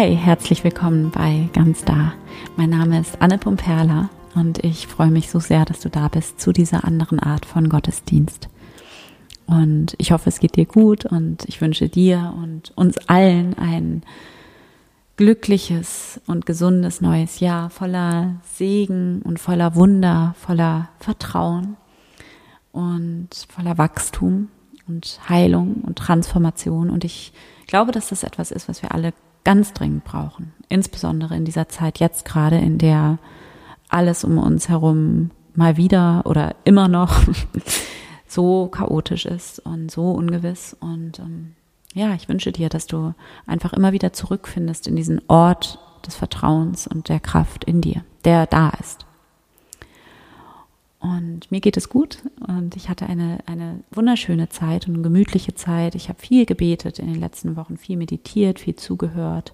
Hi, herzlich willkommen bei Ganz Da. Mein Name ist Anne Pumperla und ich freue mich so sehr, dass du da bist zu dieser anderen Art von Gottesdienst. Und ich hoffe, es geht dir gut und ich wünsche dir und uns allen ein glückliches und gesundes neues Jahr voller Segen und voller Wunder, voller Vertrauen und voller Wachstum und Heilung und Transformation. Und ich glaube, dass das etwas ist, was wir alle ganz dringend brauchen. Insbesondere in dieser Zeit jetzt gerade, in der alles um uns herum mal wieder oder immer noch so chaotisch ist und so ungewiss. Und ähm, ja, ich wünsche dir, dass du einfach immer wieder zurückfindest in diesen Ort des Vertrauens und der Kraft in dir, der da ist. Und mir geht es gut und ich hatte eine, eine wunderschöne Zeit und eine gemütliche Zeit. Ich habe viel gebetet in den letzten Wochen, viel meditiert, viel zugehört.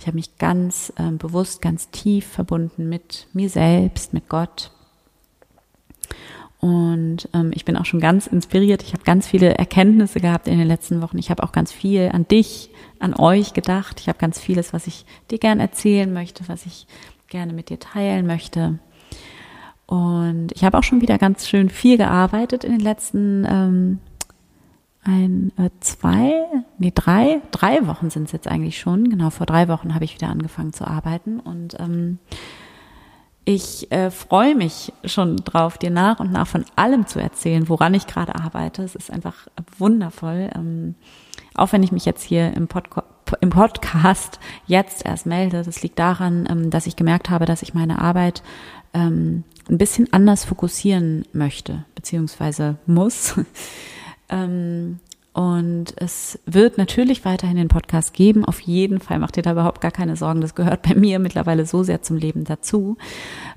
Ich habe mich ganz äh, bewusst, ganz tief verbunden mit mir selbst, mit Gott. Und ähm, ich bin auch schon ganz inspiriert. Ich habe ganz viele Erkenntnisse gehabt in den letzten Wochen. Ich habe auch ganz viel an dich, an euch gedacht. Ich habe ganz vieles, was ich dir gern erzählen möchte, was ich gerne mit dir teilen möchte. Und ich habe auch schon wieder ganz schön viel gearbeitet in den letzten ähm, ein, äh, zwei, nee, drei, drei Wochen sind es jetzt eigentlich schon. Genau, vor drei Wochen habe ich wieder angefangen zu arbeiten. Und ähm, ich äh, freue mich schon drauf, dir nach und nach von allem zu erzählen, woran ich gerade arbeite. Es ist einfach wundervoll. Ähm, auch wenn ich mich jetzt hier im, Podco im Podcast jetzt erst melde, das liegt daran, ähm, dass ich gemerkt habe, dass ich meine Arbeit ähm, ein bisschen anders fokussieren möchte, beziehungsweise muss. ähm, und es wird natürlich weiterhin den Podcast geben. Auf jeden Fall macht ihr da überhaupt gar keine Sorgen. Das gehört bei mir mittlerweile so sehr zum Leben dazu.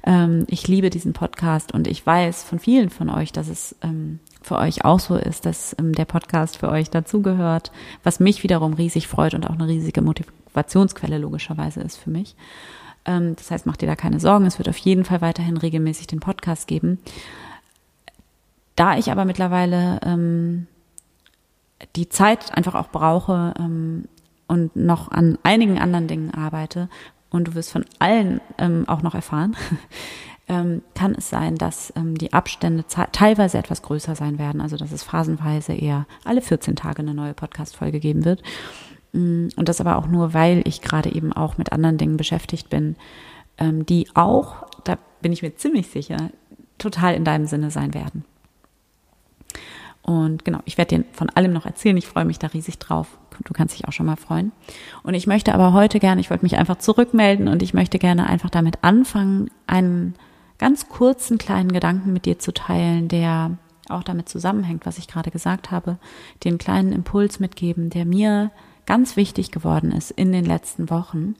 Ähm, ich liebe diesen Podcast und ich weiß von vielen von euch, dass es ähm, für euch auch so ist, dass ähm, der Podcast für euch dazugehört, was mich wiederum riesig freut und auch eine riesige Motivationsquelle logischerweise ist für mich. Ähm, das heißt, macht ihr da keine Sorgen. Es wird auf jeden Fall weiterhin regelmäßig den Podcast geben. Da ich aber mittlerweile ähm, die Zeit einfach auch brauche ähm, und noch an einigen anderen Dingen arbeite, und du wirst von allen ähm, auch noch erfahren, ähm, kann es sein, dass ähm, die Abstände teilweise etwas größer sein werden. Also dass es phasenweise eher alle 14 Tage eine neue Podcast-Folge geben wird. Mm, und das aber auch nur, weil ich gerade eben auch mit anderen Dingen beschäftigt bin, ähm, die auch, da bin ich mir ziemlich sicher, total in deinem Sinne sein werden. Und genau, ich werde dir von allem noch erzählen. Ich freue mich da riesig drauf. Du kannst dich auch schon mal freuen. Und ich möchte aber heute gerne, ich wollte mich einfach zurückmelden und ich möchte gerne einfach damit anfangen, einen ganz kurzen kleinen Gedanken mit dir zu teilen, der auch damit zusammenhängt, was ich gerade gesagt habe, den kleinen Impuls mitgeben, der mir ganz wichtig geworden ist in den letzten Wochen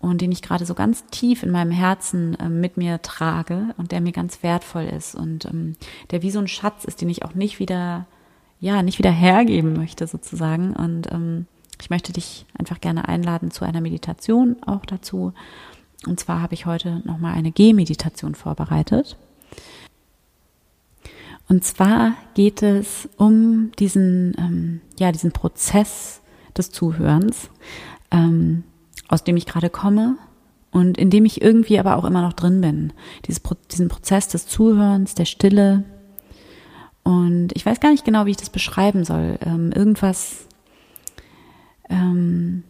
und den ich gerade so ganz tief in meinem Herzen äh, mit mir trage und der mir ganz wertvoll ist und ähm, der wie so ein Schatz ist, den ich auch nicht wieder, ja, nicht wieder hergeben möchte sozusagen. Und ähm, ich möchte dich einfach gerne einladen zu einer Meditation auch dazu. Und zwar habe ich heute nochmal eine Gehmeditation vorbereitet. Und zwar geht es um diesen, ähm, ja, diesen Prozess des Zuhörens, ähm, aus dem ich gerade komme und in dem ich irgendwie aber auch immer noch drin bin. Dieses, diesen Prozess des Zuhörens, der Stille. Und ich weiß gar nicht genau, wie ich das beschreiben soll. Ähm, irgendwas. Ähm,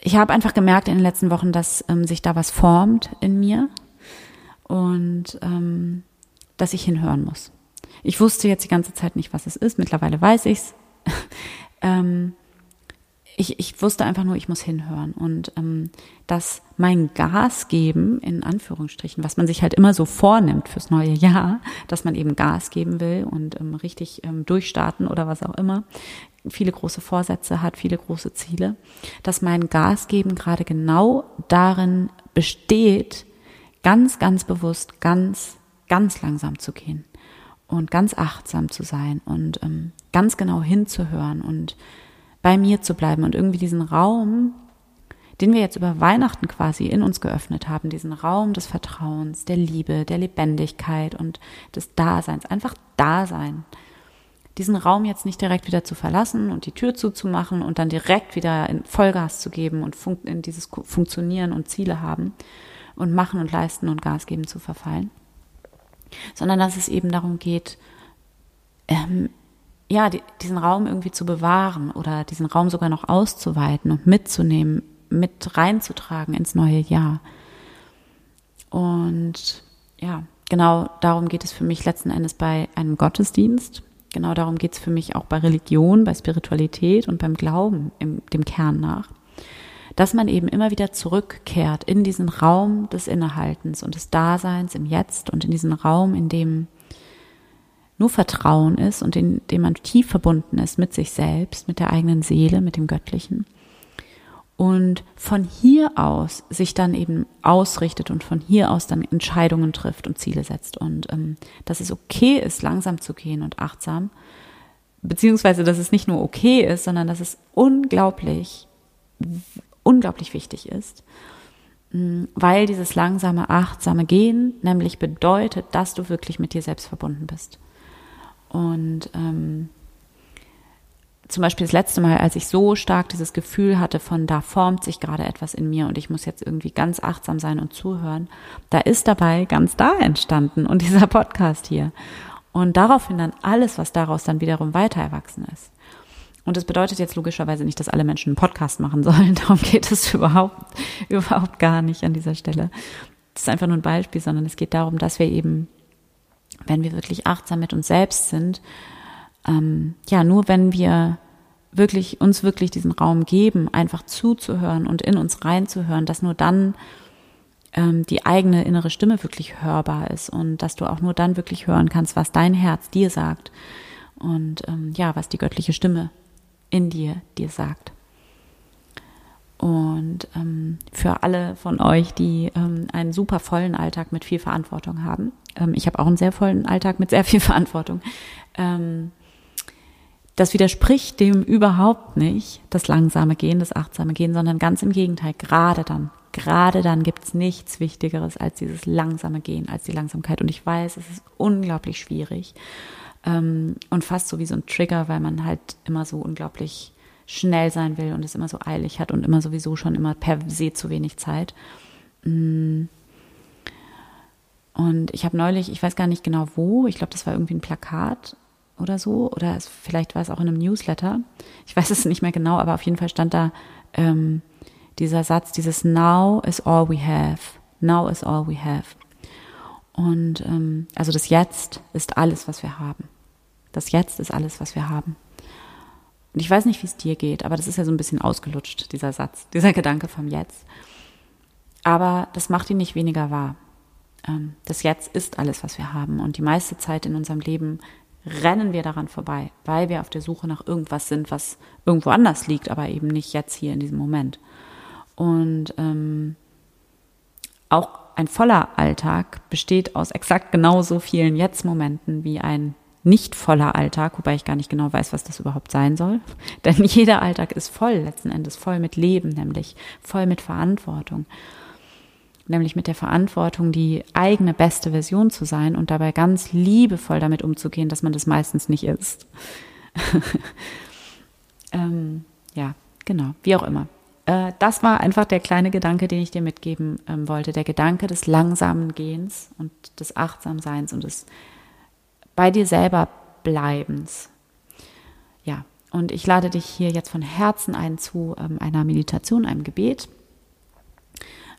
ich habe einfach gemerkt in den letzten Wochen, dass ähm, sich da was formt in mir und ähm, dass ich hinhören muss. Ich wusste jetzt die ganze Zeit nicht, was es ist. Mittlerweile weiß ich's. ähm, ich, ich wusste einfach nur, ich muss hinhören. Und ähm, dass mein Gas geben, in Anführungsstrichen, was man sich halt immer so vornimmt fürs neue Jahr, dass man eben Gas geben will und ähm, richtig ähm, durchstarten oder was auch immer, viele große Vorsätze hat, viele große Ziele, dass mein Gas geben gerade genau darin besteht, ganz, ganz bewusst, ganz, ganz langsam zu gehen und ganz achtsam zu sein und ähm, ganz genau hinzuhören und bei mir zu bleiben und irgendwie diesen Raum, den wir jetzt über Weihnachten quasi in uns geöffnet haben, diesen Raum des Vertrauens, der Liebe, der Lebendigkeit und des Daseins, einfach Dasein, diesen Raum jetzt nicht direkt wieder zu verlassen und die Tür zuzumachen und dann direkt wieder in Vollgas zu geben und in dieses Funktionieren und Ziele haben und machen und leisten und Gas geben zu verfallen, sondern dass es eben darum geht, ähm, ja, die, diesen Raum irgendwie zu bewahren oder diesen Raum sogar noch auszuweiten und mitzunehmen, mit reinzutragen ins neue Jahr. Und ja, genau darum geht es für mich letzten Endes bei einem Gottesdienst. Genau darum geht es für mich auch bei Religion, bei Spiritualität und beim Glauben im, dem Kern nach. Dass man eben immer wieder zurückkehrt in diesen Raum des Innehaltens und des Daseins im Jetzt und in diesen Raum, in dem nur Vertrauen ist und in dem man tief verbunden ist mit sich selbst, mit der eigenen Seele, mit dem Göttlichen. Und von hier aus sich dann eben ausrichtet und von hier aus dann Entscheidungen trifft und Ziele setzt. Und ähm, dass es okay ist, langsam zu gehen und achtsam. Beziehungsweise, dass es nicht nur okay ist, sondern dass es unglaublich, unglaublich wichtig ist. Mm, weil dieses langsame, achtsame Gehen nämlich bedeutet, dass du wirklich mit dir selbst verbunden bist. Und ähm, zum Beispiel das letzte Mal, als ich so stark dieses Gefühl hatte von, da formt sich gerade etwas in mir und ich muss jetzt irgendwie ganz achtsam sein und zuhören, da ist dabei ganz da entstanden und dieser Podcast hier. Und daraufhin dann alles, was daraus dann wiederum weiter erwachsen ist. Und das bedeutet jetzt logischerweise nicht, dass alle Menschen einen Podcast machen sollen. Darum geht es überhaupt, überhaupt gar nicht an dieser Stelle. Das ist einfach nur ein Beispiel, sondern es geht darum, dass wir eben wenn wir wirklich achtsam mit uns selbst sind, ähm, ja, nur wenn wir wirklich, uns wirklich diesen Raum geben, einfach zuzuhören und in uns reinzuhören, dass nur dann ähm, die eigene innere Stimme wirklich hörbar ist und dass du auch nur dann wirklich hören kannst, was dein Herz dir sagt und ähm, ja, was die göttliche Stimme in dir dir sagt. Und ähm, für alle von euch, die ähm, einen super vollen Alltag mit viel Verantwortung haben, ähm, ich habe auch einen sehr vollen Alltag mit sehr viel Verantwortung, ähm, das widerspricht dem überhaupt nicht, das langsame Gehen, das achtsame Gehen, sondern ganz im Gegenteil, gerade dann, gerade dann gibt's nichts Wichtigeres als dieses langsame Gehen, als die Langsamkeit. Und ich weiß, es ist unglaublich schwierig ähm, und fast so wie so ein Trigger, weil man halt immer so unglaublich schnell sein will und es immer so eilig hat und immer sowieso schon immer per se zu wenig Zeit. Mm. Und ich habe neulich, ich weiß gar nicht genau wo, ich glaube, das war irgendwie ein Plakat oder so, oder es, vielleicht war es auch in einem Newsletter. Ich weiß es nicht mehr genau, aber auf jeden Fall stand da ähm, dieser Satz, dieses Now is all we have. Now is all we have. Und ähm, also das Jetzt ist alles, was wir haben. Das Jetzt ist alles, was wir haben. Und ich weiß nicht, wie es dir geht, aber das ist ja so ein bisschen ausgelutscht, dieser Satz, dieser Gedanke vom Jetzt. Aber das macht ihn nicht weniger wahr. Ähm, das Jetzt ist alles, was wir haben. Und die meiste Zeit in unserem Leben rennen wir daran vorbei, weil wir auf der Suche nach irgendwas sind, was irgendwo anders liegt, aber eben nicht jetzt hier in diesem Moment. Und ähm, auch ein voller Alltag besteht aus exakt genauso vielen Jetzt-Momenten wie ein nicht voller Alltag, wobei ich gar nicht genau weiß, was das überhaupt sein soll. Denn jeder Alltag ist voll, letzten Endes voll mit Leben, nämlich voll mit Verantwortung. Nämlich mit der Verantwortung, die eigene beste Version zu sein und dabei ganz liebevoll damit umzugehen, dass man das meistens nicht ist. ähm, ja, genau, wie auch immer. Äh, das war einfach der kleine Gedanke, den ich dir mitgeben ähm, wollte. Der Gedanke des langsamen Gehens und des Achtsamseins und des bei dir selber Bleibens. Ja, und ich lade dich hier jetzt von Herzen ein zu ähm, einer Meditation, einem Gebet.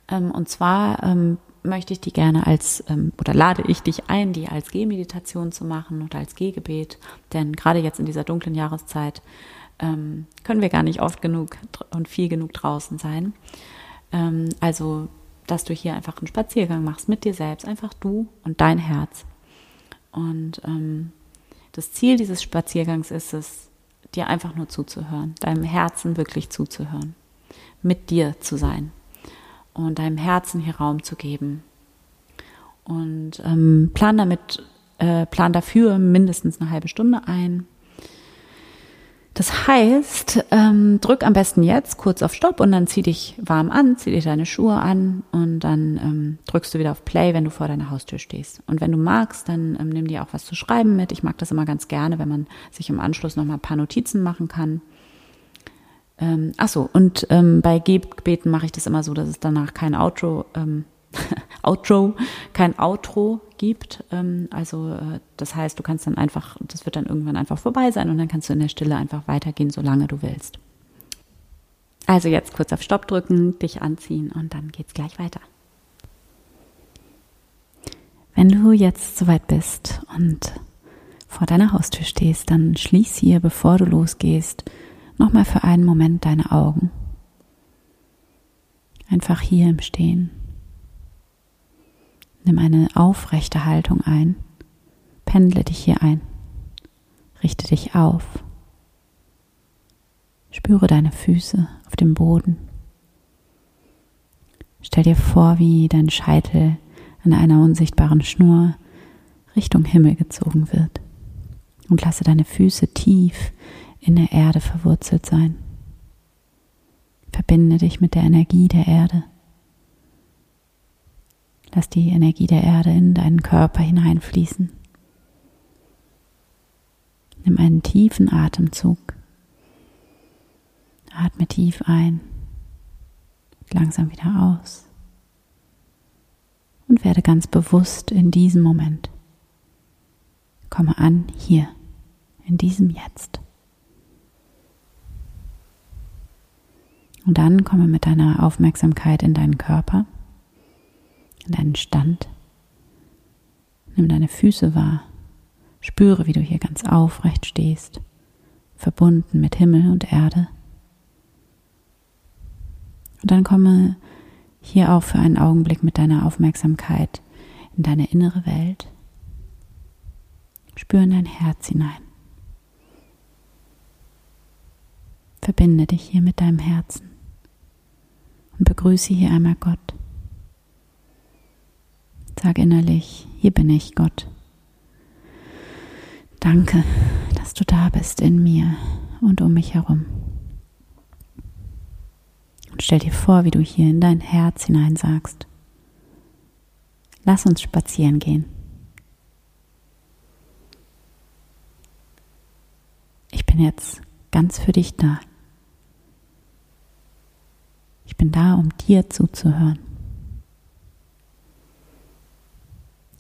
Ähm, und zwar ähm, möchte ich die gerne als, ähm, oder lade ich dich ein, die als Gehmeditation zu machen oder als Gehgebet. Denn gerade jetzt in dieser dunklen Jahreszeit können wir gar nicht oft genug und viel genug draußen sein. Also, dass du hier einfach einen Spaziergang machst mit dir selbst, einfach du und dein Herz und das Ziel dieses Spaziergangs ist es, dir einfach nur zuzuhören, deinem Herzen wirklich zuzuhören, mit dir zu sein und deinem Herzen hier Raum zu geben. Und ähm, plan damit, äh, plan dafür mindestens eine halbe Stunde ein. Das heißt, ähm, drück am besten jetzt kurz auf Stopp und dann zieh dich warm an, zieh dich deine Schuhe an und dann ähm, drückst du wieder auf Play, wenn du vor deiner Haustür stehst. Und wenn du magst, dann ähm, nimm dir auch was zu schreiben mit. Ich mag das immer ganz gerne, wenn man sich im Anschluss nochmal ein paar Notizen machen kann. Ähm, ach so, und ähm, bei Gebeten mache ich das immer so, dass es danach kein Outro, ähm, Outro, kein Outro gibt. Ähm, also äh, das heißt, du kannst dann einfach, das wird dann irgendwann einfach vorbei sein und dann kannst du in der Stille einfach weitergehen, solange du willst. Also jetzt kurz auf Stopp drücken, dich anziehen und dann geht's gleich weiter. Wenn du jetzt soweit bist und vor deiner Haustür stehst, dann schließ hier, bevor du losgehst, nochmal für einen Moment deine Augen. Einfach hier im Stehen. Nimm eine aufrechte Haltung ein. Pendle dich hier ein. Richte dich auf. Spüre deine Füße auf dem Boden. Stell dir vor, wie dein Scheitel an einer unsichtbaren Schnur Richtung Himmel gezogen wird. Und lasse deine Füße tief in der Erde verwurzelt sein. Verbinde dich mit der Energie der Erde. Lass die Energie der Erde in deinen Körper hineinfließen. Nimm einen tiefen Atemzug. Atme tief ein, langsam wieder aus und werde ganz bewusst in diesem Moment. Komme an hier, in diesem Jetzt. Und dann komme mit deiner Aufmerksamkeit in deinen Körper in deinen Stand. Nimm deine Füße wahr. Spüre, wie du hier ganz aufrecht stehst, verbunden mit Himmel und Erde. Und dann komme hier auch für einen Augenblick mit deiner Aufmerksamkeit in deine innere Welt. Spüre in dein Herz hinein. Verbinde dich hier mit deinem Herzen und begrüße hier einmal Gott. Sag innerlich, hier bin ich, Gott. Danke, dass du da bist in mir und um mich herum. Und stell dir vor, wie du hier in dein Herz hinein sagst, lass uns spazieren gehen. Ich bin jetzt ganz für dich da. Ich bin da, um dir zuzuhören.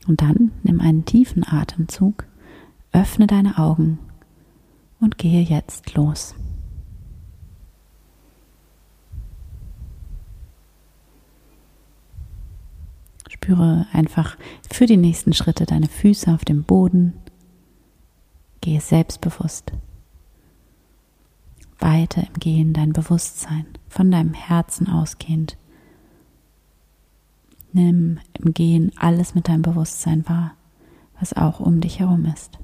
Und dann nimm einen tiefen Atemzug, öffne deine Augen und gehe jetzt los. Spüre einfach für die nächsten Schritte deine Füße auf dem Boden. Gehe selbstbewusst. Weiter im Gehen dein Bewusstsein, von deinem Herzen ausgehend Nimm im Gehen alles mit deinem Bewusstsein wahr, was auch um dich herum ist.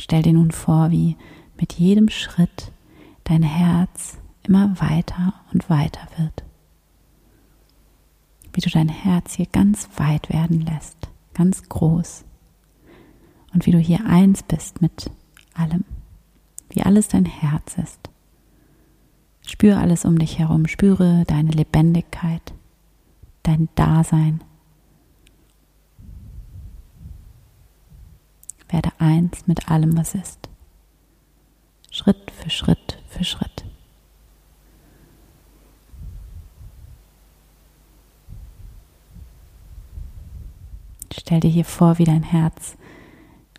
Stell dir nun vor, wie mit jedem Schritt dein Herz immer weiter und weiter wird. Wie du dein Herz hier ganz weit werden lässt, ganz groß. Und wie du hier eins bist mit allem wie alles dein Herz ist. Spüre alles um dich herum, spüre deine Lebendigkeit, dein Dasein. Werde eins mit allem, was ist. Schritt für Schritt für Schritt. Stell dir hier vor, wie dein Herz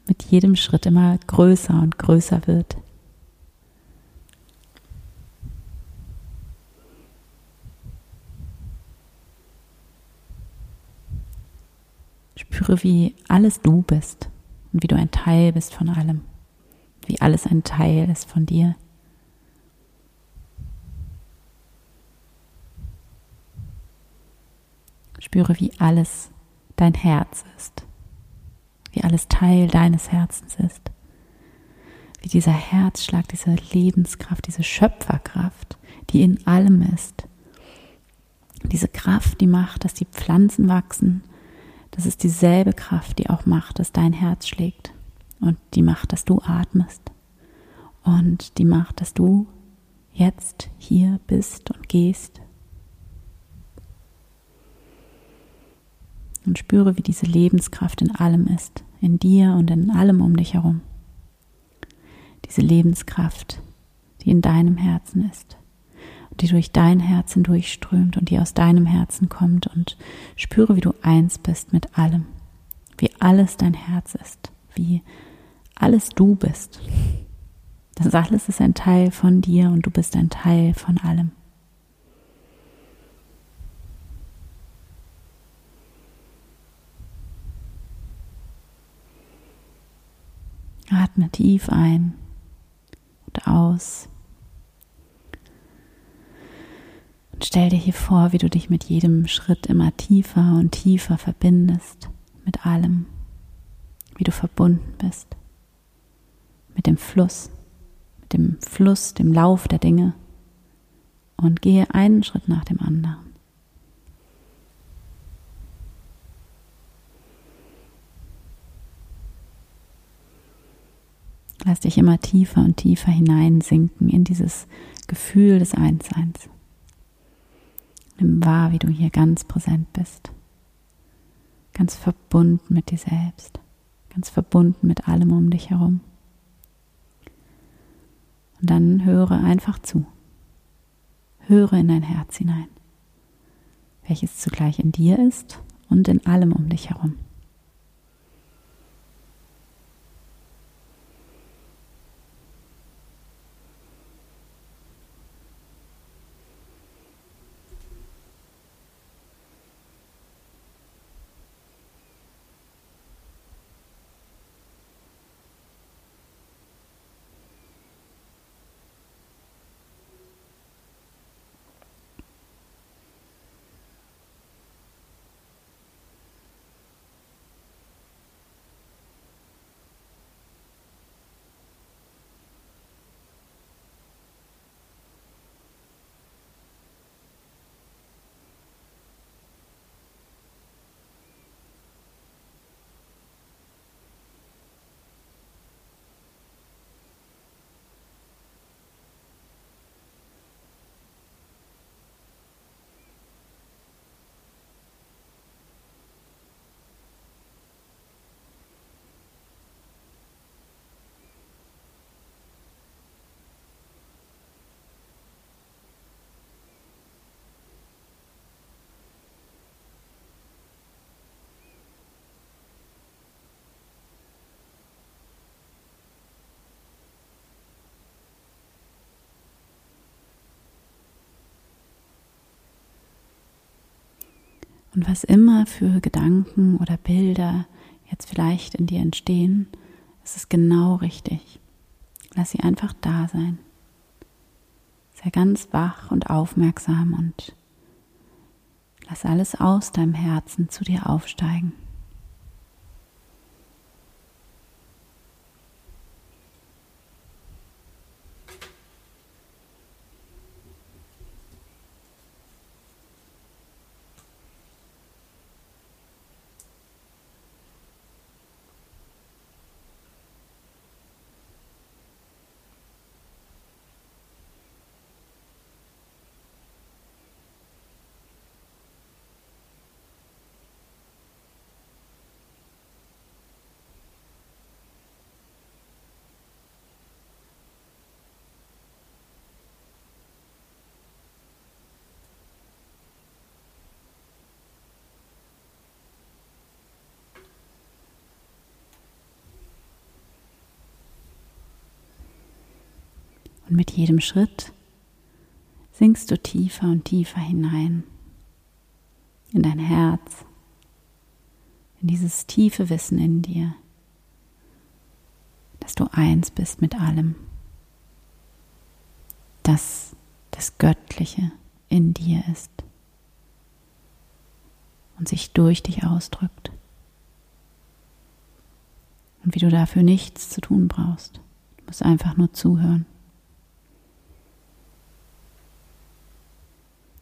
mit jedem Schritt immer größer und größer wird. Spüre, wie alles du bist und wie du ein Teil bist von allem, wie alles ein Teil ist von dir. Spüre, wie alles dein Herz ist, wie alles Teil deines Herzens ist, wie dieser Herzschlag, diese Lebenskraft, diese Schöpferkraft, die in allem ist, diese Kraft, die macht, dass die Pflanzen wachsen, Das ist dieselbe Kraft, die auch macht, dass dein Herz schlägt und die macht, dass du atmest und die macht, dass du jetzt hier bist und gehst. Und spüre, wie diese Lebenskraft in allem ist, in dir und in allem um dich herum. Diese Lebenskraft, die in deinem Herzen ist die durch dein Herzen durchströmt und die aus deinem Herzen kommt und spüre, wie du eins bist mit allem, wie alles dein Herz ist, wie alles du bist. Das alles ist ein Teil von dir und du bist ein Teil von allem. Atme tief ein und aus. Und stell dir hier vor, wie du dich mit jedem Schritt immer tiefer und tiefer verbindest mit allem, wie du verbunden bist mit dem Fluss, mit dem Fluss, dem Lauf der Dinge und gehe einen Schritt nach dem anderen. Lass dich immer tiefer und tiefer hineinsinken in dieses Gefühl des Einsseins. Nimm wahr, wie du hier ganz präsent bist. Ganz verbunden mit dir selbst. Ganz verbunden mit allem um dich herum. Und dann höre einfach zu. Höre in dein Herz hinein, welches zugleich in dir ist und in allem um dich herum. Und was immer für Gedanken oder Bilder jetzt vielleicht in dir entstehen, es ist genau richtig. Lass sie einfach da sein. Sei ganz wach und aufmerksam und lass alles aus deinem Herzen zu dir aufsteigen. Und mit jedem Schritt sinkst du tiefer und tiefer hinein in dein Herz, in dieses tiefe Wissen in dir, dass du eins bist mit allem, dass das Göttliche in dir ist und sich durch dich ausdrückt und wie du dafür nichts zu tun brauchst. Du musst einfach nur zuhören.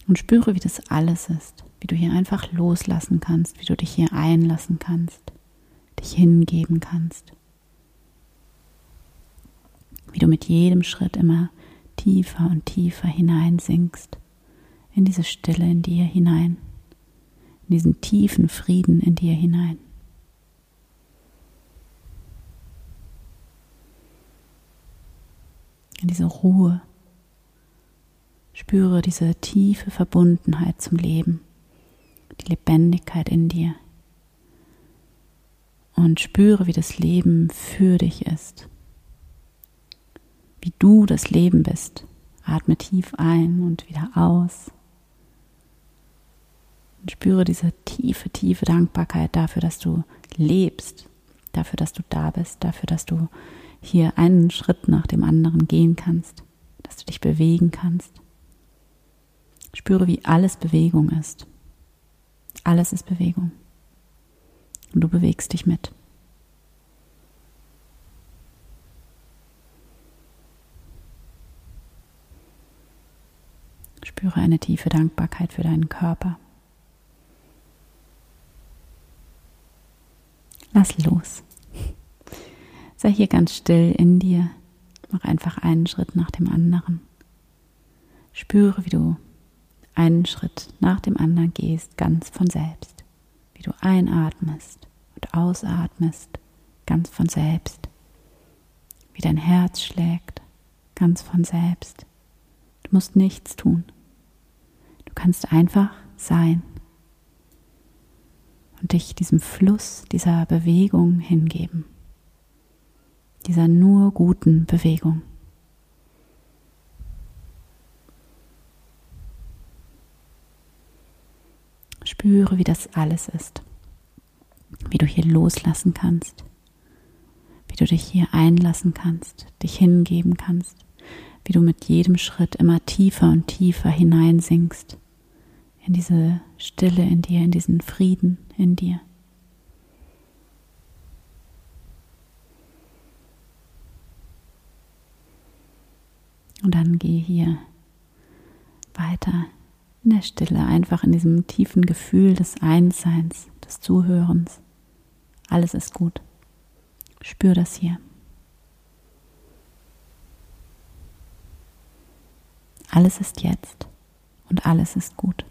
Und spüre, wie das alles ist, wie du hier einfach loslassen kannst, wie du dich hier einlassen kannst, dich hingeben kannst. Wie du mit jedem Schritt immer tiefer und tiefer hineinsinkst in diese Stille in dir hinein, in diesen tiefen Frieden in dir hinein. In diese Ruhe. Spüre diese tiefe Verbundenheit zum Leben, die Lebendigkeit in dir. Und spüre, wie das Leben für dich ist. Wie du das Leben bist. Atme tief ein und wieder aus. Und spüre diese tiefe, tiefe Dankbarkeit dafür, dass du lebst, dafür, dass du da bist, dafür, dass du hier einen Schritt nach dem anderen gehen kannst, dass du dich bewegen kannst. Spüre, wie alles Bewegung ist. Alles ist Bewegung. Und du bewegst dich mit. Spüre eine tiefe Dankbarkeit für deinen Körper. Lass los. Sei hier ganz still in dir. Mach einfach einen Schritt nach dem anderen. Spüre, wie du einen Schritt nach dem anderen gehst, ganz von selbst. Wie du einatmest und ausatmest, ganz von selbst. Wie dein Herz schlägt, ganz von selbst. Du musst nichts tun. Du kannst einfach sein und dich diesem Fluss, dieser Bewegung hingeben, dieser nur guten Bewegung. Spüre, wie das alles ist, wie du hier loslassen kannst, wie du dich hier einlassen kannst, dich hingeben kannst, wie du mit jedem Schritt immer tiefer und tiefer hineinsinkst in diese Stille in dir, in diesen Frieden in dir. Und dann geh hier weiter in der Stille, einfach in diesem tiefen Gefühl des Einsseins, des Zuhörens. Alles ist gut. Spür das hier. Alles ist jetzt und alles ist gut.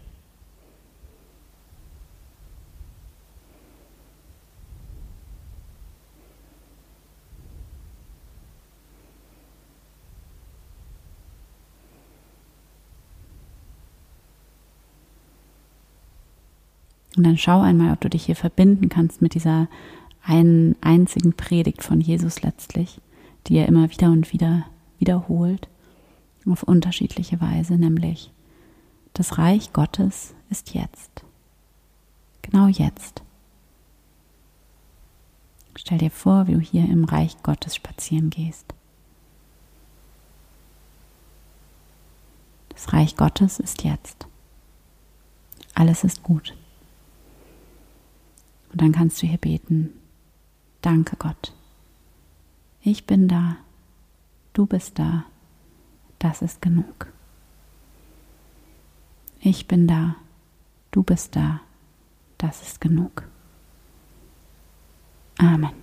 Und dann schau einmal, ob du dich hier verbinden kannst mit dieser einen einzigen Predigt von Jesus letztlich, die er immer wieder und wieder wiederholt, auf unterschiedliche Weise, nämlich das Reich Gottes ist jetzt. Genau jetzt. Stell dir vor, wie du hier im Reich Gottes spazieren gehst. Das Reich Gottes ist jetzt. Alles ist gut. Und dann kannst du hier beten, danke Gott. Ich bin da, du bist da, das ist genug. Ich bin da, du bist da, das ist genug. Amen.